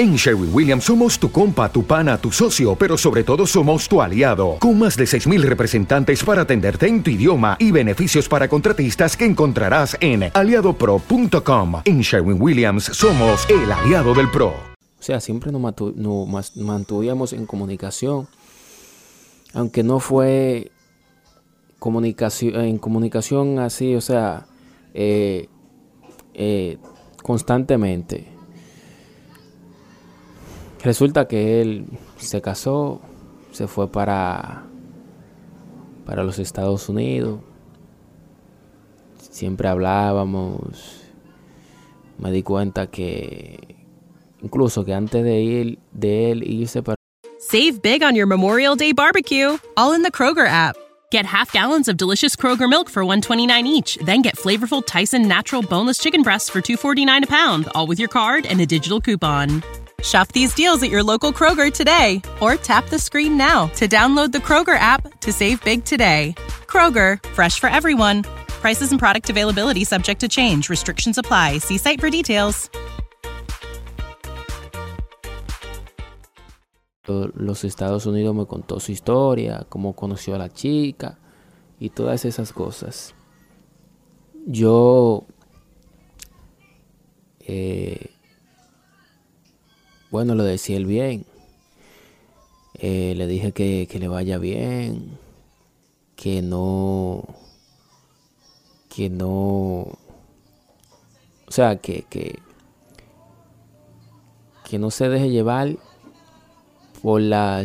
En Sherwin Williams somos tu compa, tu pana, tu socio, pero sobre todo somos tu aliado, con más de 6.000 representantes para atenderte en tu idioma y beneficios para contratistas que encontrarás en aliadopro.com. En Sherwin Williams somos el aliado del PRO. O sea, siempre nos, mantuvimos en comunicación, aunque no fue comunicación, en comunicación así, o sea, eh, eh, constantemente. Resulta que él se casó, se fue para, para los Estados Unidos. Siempre hablábamos. Me di cuenta que incluso que antes de ir de él irse para Save big on your Memorial Day barbecue, all in the Kroger app. Get half gallons of delicious Kroger milk for 129 each, then get flavorful Tyson natural boneless chicken breasts for 249 a pound, all with your card and a digital coupon. Shop these deals at your local Kroger today or tap the screen now to download the Kroger app to save big today. Kroger, fresh for everyone. Prices and product availability subject to change. Restrictions apply. See site for details. Los Estados Unidos me contó su historia, cómo conoció a la chica y todas esas cosas. Yo eh, Bueno, lo decía él bien. Eh, le dije que, que le vaya bien, que no, que no, o sea, que, que, que no se deje llevar por la